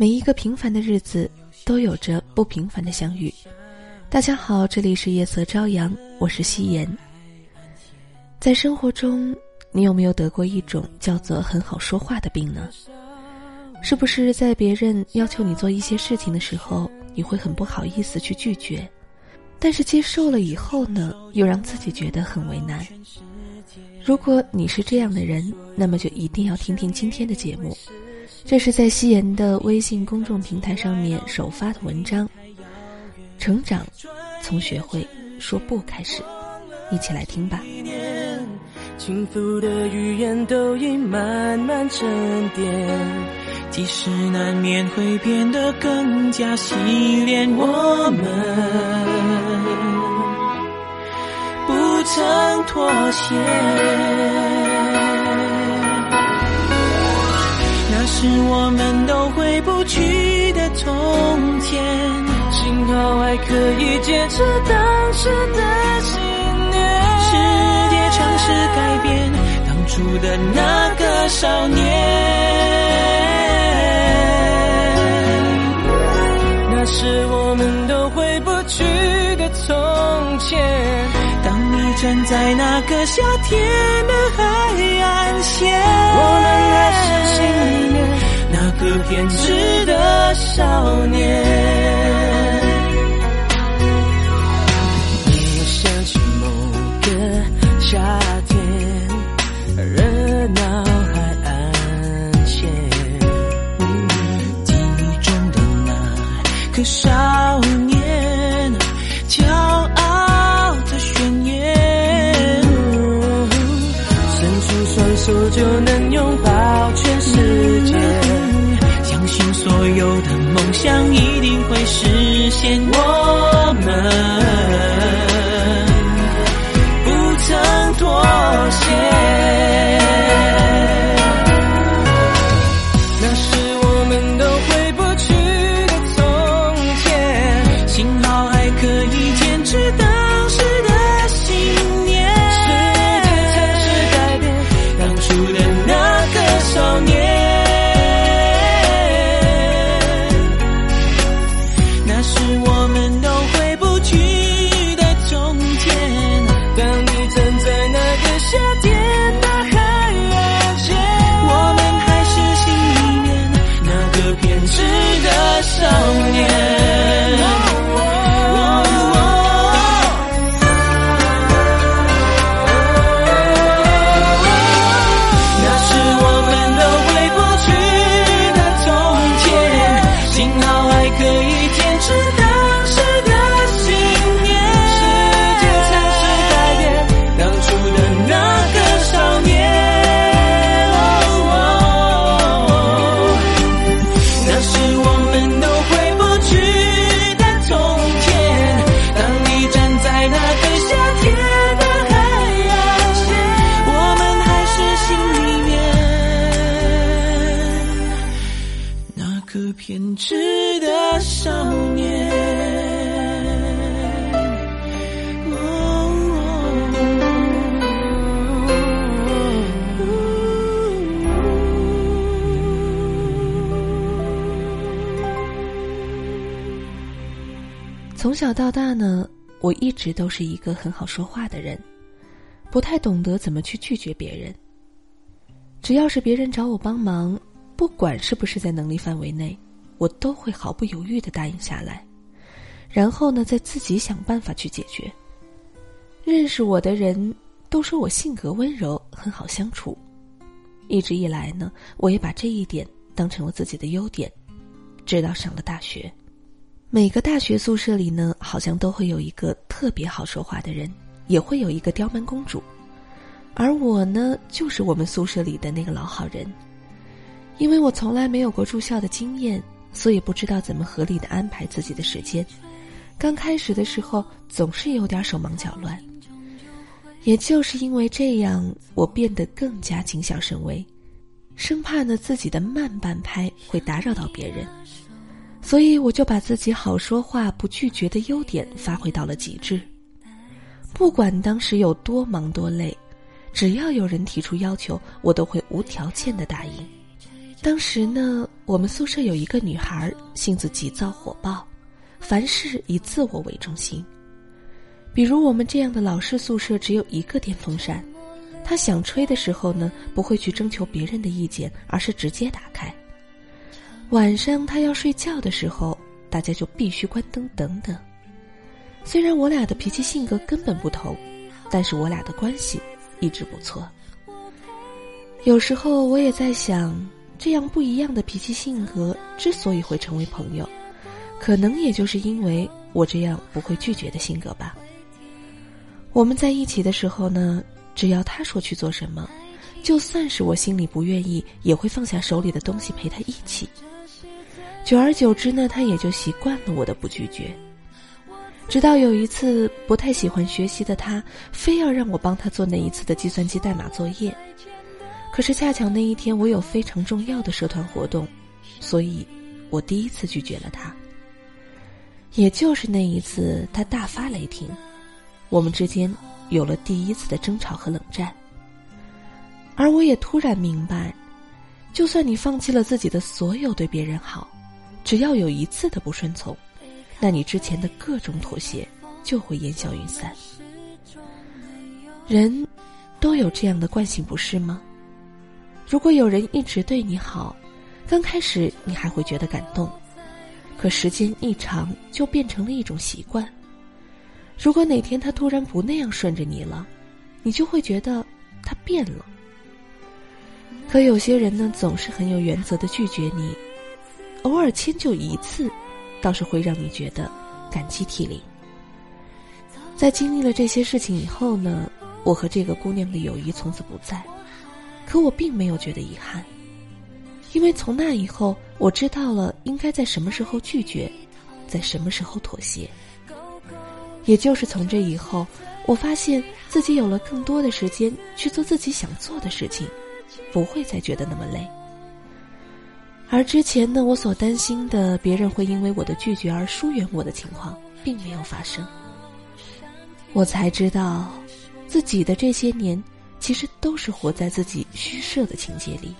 每一个平凡的日子都有着不平凡的相遇。大家好，这里是夜色朝阳，我是夕颜。在生活中，你有没有得过一种叫做很好说话的病呢？是不是在别人要求你做一些事情的时候，你会很不好意思去拒绝，但是接受了以后呢，又让自己觉得很为难？如果你是这样的人，那么就一定要听听今天的节目。这是在夕颜的微信公众平台上面首发的文章，成长从学会说不开始，一起来听吧。轻浮的语言都已慢慢沉淀，即使难免会变得更加洗炼，我们不曾妥协。是我们都回不去的从前，幸好还可以坚持当时的信念。世界尝试改变当初的那个少年，那是我们都回不去的从前。当你站在那个夏天的海岸线，我们还是心里面。个偏执的少年，我想起某个夏天，热闹海岸线，记忆中的那个少想一定会实现，我们。小到大呢，我一直都是一个很好说话的人，不太懂得怎么去拒绝别人。只要是别人找我帮忙，不管是不是在能力范围内，我都会毫不犹豫的答应下来，然后呢，再自己想办法去解决。认识我的人都说我性格温柔，很好相处。一直以来呢，我也把这一点当成了自己的优点，直到上了大学。每个大学宿舍里呢，好像都会有一个特别好说话的人，也会有一个刁蛮公主，而我呢，就是我们宿舍里的那个老好人。因为我从来没有过住校的经验，所以不知道怎么合理的安排自己的时间。刚开始的时候，总是有点手忙脚乱。也就是因为这样，我变得更加谨小慎微，生怕呢自己的慢半拍会打扰到别人。所以我就把自己好说话、不拒绝的优点发挥到了极致。不管当时有多忙多累，只要有人提出要求，我都会无条件的答应。当时呢，我们宿舍有一个女孩，性子急躁火爆，凡事以自我为中心。比如我们这样的老式宿舍只有一个电风扇，她想吹的时候呢，不会去征求别人的意见，而是直接打开。晚上他要睡觉的时候，大家就必须关灯等等。虽然我俩的脾气性格根本不同，但是我俩的关系一直不错。有时候我也在想，这样不一样的脾气性格之所以会成为朋友，可能也就是因为我这样不会拒绝的性格吧。我们在一起的时候呢，只要他说去做什么，就算是我心里不愿意，也会放下手里的东西陪他一起。久而久之呢，他也就习惯了我的不拒绝。直到有一次，不太喜欢学习的他，非要让我帮他做那一次的计算机代码作业。可是恰巧那一天我有非常重要的社团活动，所以，我第一次拒绝了他。也就是那一次，他大发雷霆，我们之间有了第一次的争吵和冷战。而我也突然明白，就算你放弃了自己的所有对别人好，只要有一次的不顺从，那你之前的各种妥协就会烟消云散。人，都有这样的惯性，不是吗？如果有人一直对你好，刚开始你还会觉得感动，可时间一长就变成了一种习惯。如果哪天他突然不那样顺着你了，你就会觉得他变了。可有些人呢，总是很有原则的拒绝你，偶尔迁就一次，倒是会让你觉得感激涕零。在经历了这些事情以后呢，我和这个姑娘的友谊从此不在。可我并没有觉得遗憾，因为从那以后，我知道了应该在什么时候拒绝，在什么时候妥协。也就是从这以后，我发现自己有了更多的时间去做自己想做的事情，不会再觉得那么累。而之前呢，我所担心的别人会因为我的拒绝而疏远我的情况，并没有发生。我才知道，自己的这些年。其实都是活在自己虚设的情节里，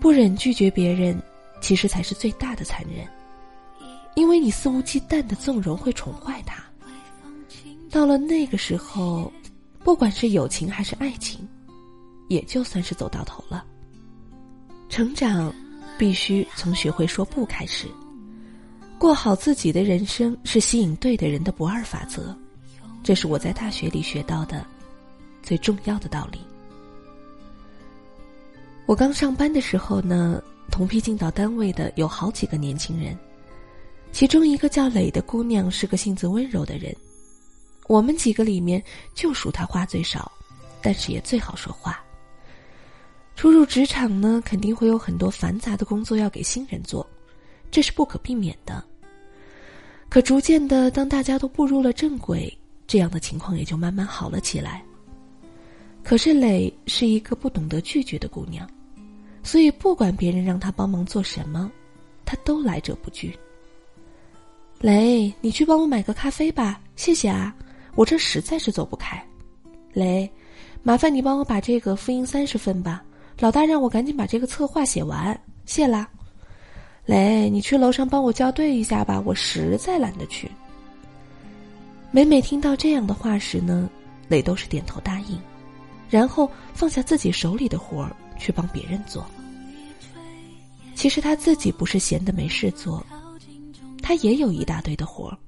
不忍拒绝别人，其实才是最大的残忍。因为你肆无忌惮的纵容会宠坏他，到了那个时候，不管是友情还是爱情，也就算是走到头了。成长必须从学会说不开始，过好自己的人生是吸引对的人的不二法则，这是我在大学里学到的。最重要的道理。我刚上班的时候呢，同批进到单位的有好几个年轻人，其中一个叫磊的姑娘是个性子温柔的人，我们几个里面就属她话最少，但是也最好说话。初入职场呢，肯定会有很多繁杂的工作要给新人做，这是不可避免的。可逐渐的，当大家都步入了正轨，这样的情况也就慢慢好了起来。可是磊是一个不懂得拒绝的姑娘，所以不管别人让她帮忙做什么，她都来者不拒。磊，你去帮我买个咖啡吧，谢谢啊，我这实在是走不开。磊，麻烦你帮我把这个复印三十份吧，老大让我赶紧把这个策划写完，谢啦。磊，你去楼上帮我校对一下吧，我实在懒得去。每每听到这样的话时呢，磊都是点头答应。然后放下自己手里的活儿，去帮别人做。其实他自己不是闲的没事做，他也有一大堆的活儿。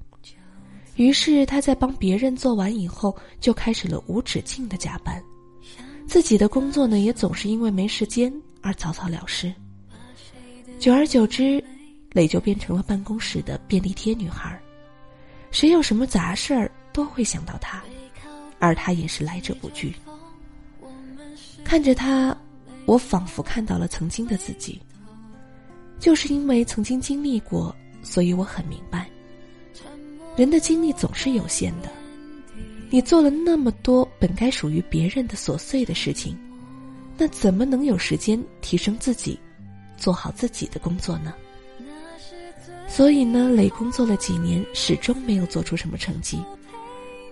于是他在帮别人做完以后，就开始了无止境的加班。自己的工作呢，也总是因为没时间而草草了事。久而久之，磊就变成了办公室的便利贴女孩儿。谁有什么杂事儿，都会想到他，而他也是来者不拒。看着他，我仿佛看到了曾经的自己。就是因为曾经经历过，所以我很明白，人的精力总是有限的。你做了那么多本该属于别人的琐碎的事情，那怎么能有时间提升自己，做好自己的工作呢？所以呢，磊工作了几年，始终没有做出什么成绩，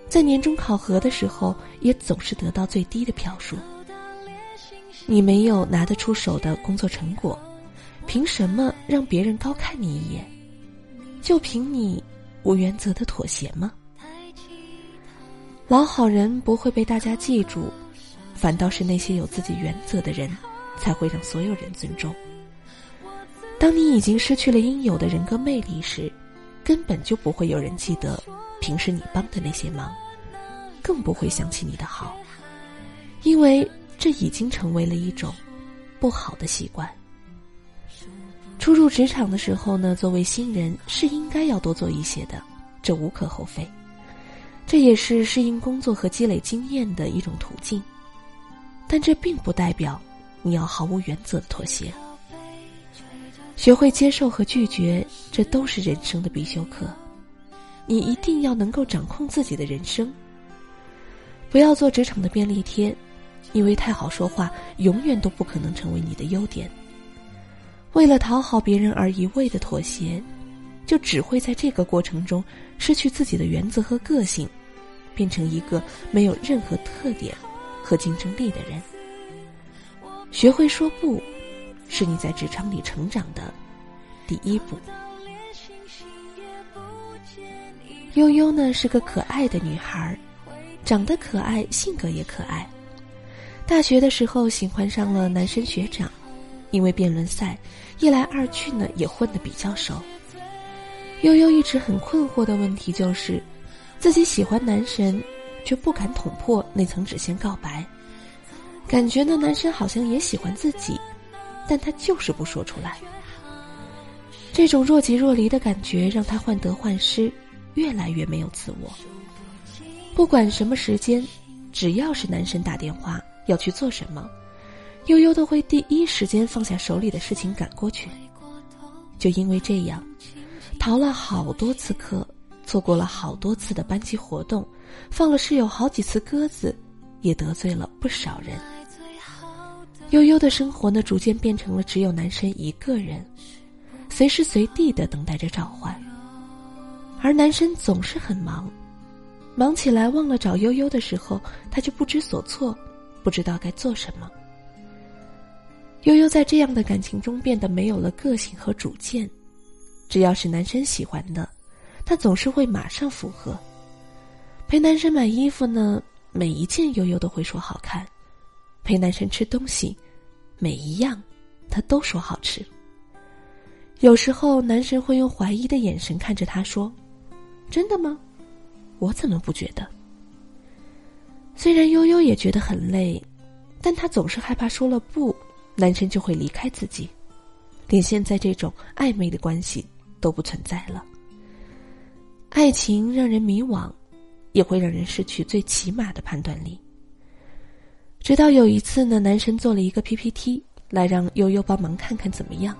在年终考核的时候，也总是得到最低的票数。你没有拿得出手的工作成果，凭什么让别人高看你一眼？就凭你无原则的妥协吗？老好人不会被大家记住，反倒是那些有自己原则的人，才会让所有人尊重。当你已经失去了应有的人格魅力时，根本就不会有人记得平时你帮的那些忙，更不会想起你的好，因为。这已经成为了一种不好的习惯。初入职场的时候呢，作为新人是应该要多做一些的，这无可厚非。这也是适应工作和积累经验的一种途径。但这并不代表你要毫无原则的妥协。学会接受和拒绝，这都是人生的必修课。你一定要能够掌控自己的人生，不要做职场的便利贴。因为太好说话，永远都不可能成为你的优点。为了讨好别人而一味的妥协，就只会在这个过程中失去自己的原则和个性，变成一个没有任何特点和竞争力的人。学会说不，是你在职场里成长的第一步。悠悠呢是个可爱的女孩，长得可爱，性格也可爱。大学的时候喜欢上了男生学长，因为辩论赛，一来二去呢也混得比较熟。悠悠一直很困惑的问题就是，自己喜欢男神，却不敢捅破那层纸先告白，感觉那男生好像也喜欢自己，但他就是不说出来。这种若即若离的感觉让他患得患失，越来越没有自我。不管什么时间，只要是男神打电话。要去做什么，悠悠都会第一时间放下手里的事情赶过去。就因为这样，逃了好多次课，错过了好多次的班级活动，放了室友好几次鸽子，也得罪了不少人。悠悠的生活呢，逐渐变成了只有男神一个人，随时随地的等待着召唤。而男神总是很忙，忙起来忘了找悠悠的时候，他就不知所措。不知道该做什么。悠悠在这样的感情中变得没有了个性和主见，只要是男生喜欢的，他总是会马上附和。陪男生买衣服呢，每一件悠悠都会说好看；陪男生吃东西，每一样他都说好吃。有时候男神会用怀疑的眼神看着他说：“真的吗？我怎么不觉得？”虽然悠悠也觉得很累，但她总是害怕说了不，男生就会离开自己，连现在这种暧昧的关系都不存在了。爱情让人迷惘，也会让人失去最起码的判断力。直到有一次呢，男神做了一个 PPT 来让悠悠帮忙看看怎么样。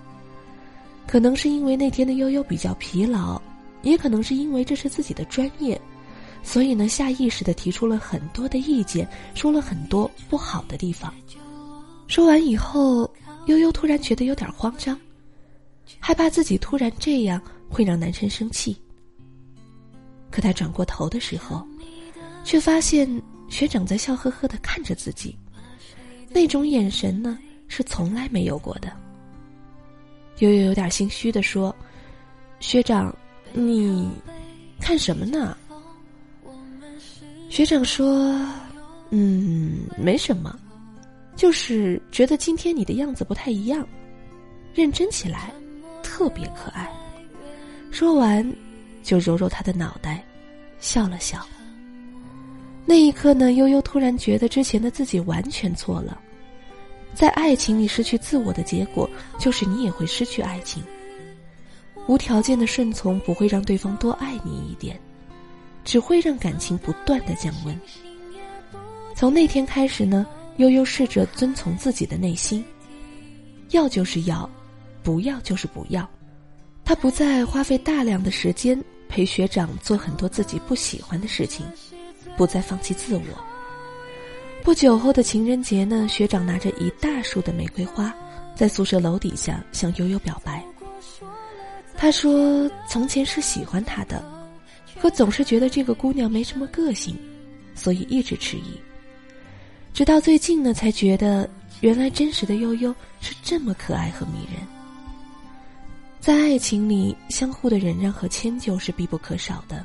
可能是因为那天的悠悠比较疲劳，也可能是因为这是自己的专业。所以呢，下意识的提出了很多的意见，说了很多不好的地方。说完以后，悠悠突然觉得有点慌张，害怕自己突然这样会让男生生气。可他转过头的时候，却发现学长在笑呵呵的看着自己，那种眼神呢是从来没有过的。悠悠有点心虚的说：“学长，你看什么呢？”学长说：“嗯，没什么，就是觉得今天你的样子不太一样，认真起来，特别可爱。”说完，就揉揉他的脑袋，笑了笑。那一刻呢，悠悠突然觉得之前的自己完全错了。在爱情里失去自我的结果，就是你也会失去爱情。无条件的顺从不会让对方多爱你一点。只会让感情不断的降温。从那天开始呢，悠悠试着遵从自己的内心，要就是要，不要就是不要。他不再花费大量的时间陪学长做很多自己不喜欢的事情，不再放弃自我。不久后的情人节呢，学长拿着一大束的玫瑰花，在宿舍楼底下向悠悠表白。他说：“从前是喜欢他的。”可总是觉得这个姑娘没什么个性，所以一直迟疑。直到最近呢，才觉得原来真实的悠悠是这么可爱和迷人。在爱情里，相互的忍让和迁就，是必不可少的。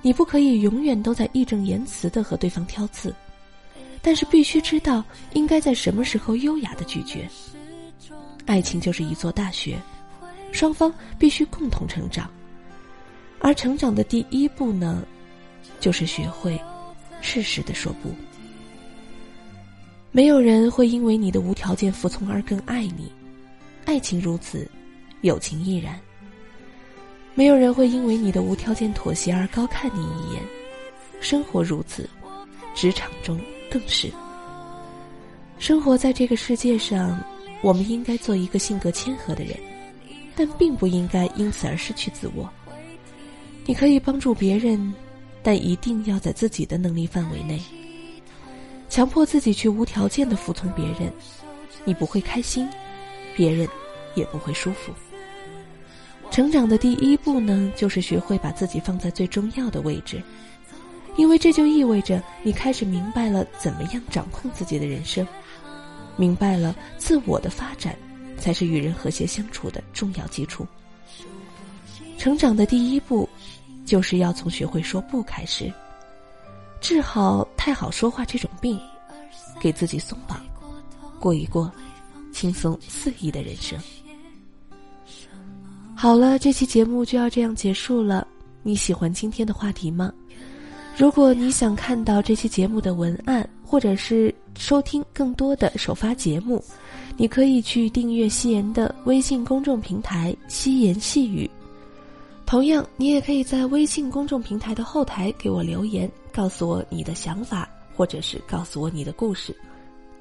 你不可以永远都在义正言辞的和对方挑刺，但是必须知道应该在什么时候优雅的拒绝。爱情就是一座大学，双方必须共同成长。而成长的第一步呢，就是学会适时的说不。没有人会因为你的无条件服从而更爱你，爱情如此。友情亦然。没有人会因为你的无条件妥协而高看你一眼，生活如此，职场中更是。生活在这个世界上，我们应该做一个性格谦和的人，但并不应该因此而失去自我。你可以帮助别人，但一定要在自己的能力范围内。强迫自己去无条件的服从别人，你不会开心，别人也不会舒服。成长的第一步呢，就是学会把自己放在最重要的位置，因为这就意味着你开始明白了怎么样掌控自己的人生，明白了自我的发展才是与人和谐相处的重要基础。成长的第一步，就是要从学会说不开始，治好太好说话这种病，给自己松绑，过一过轻松肆意的人生。好了，这期节目就要这样结束了。你喜欢今天的话题吗？如果你想看到这期节目的文案，或者是收听更多的首发节目，你可以去订阅夕颜的微信公众平台“夕颜细语”。同样，你也可以在微信公众平台的后台给我留言，告诉我你的想法，或者是告诉我你的故事。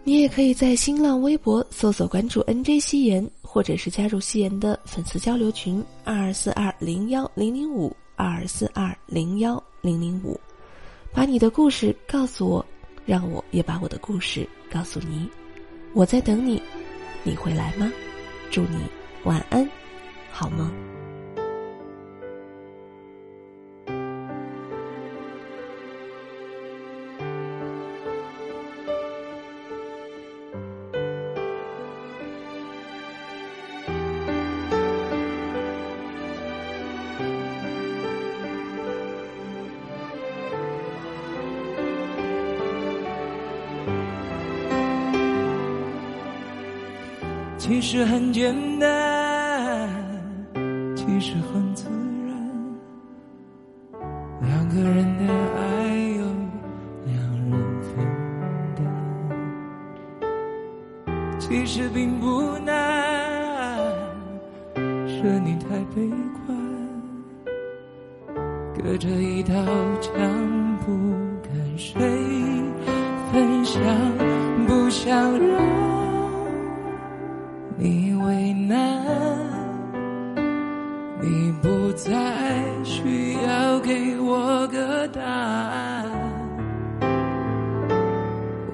你也可以在新浪微博搜索关注 NJ 夕颜。或者是加入夕颜的粉丝交流群二二四二零幺零零五二二四二零幺零零五，把你的故事告诉我，让我也把我的故事告诉你。我在等你，你会来吗？祝你晚安，好梦。其实很简单，其实很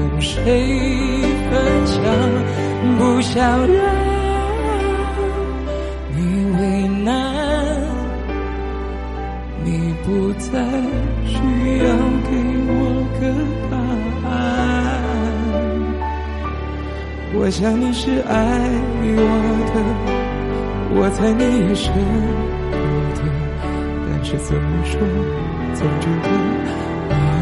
跟谁分享，不想让。你为难，你。不再需要给我个答案。我想你是爱我的，我猜你也舍不得，但是怎么说，总觉得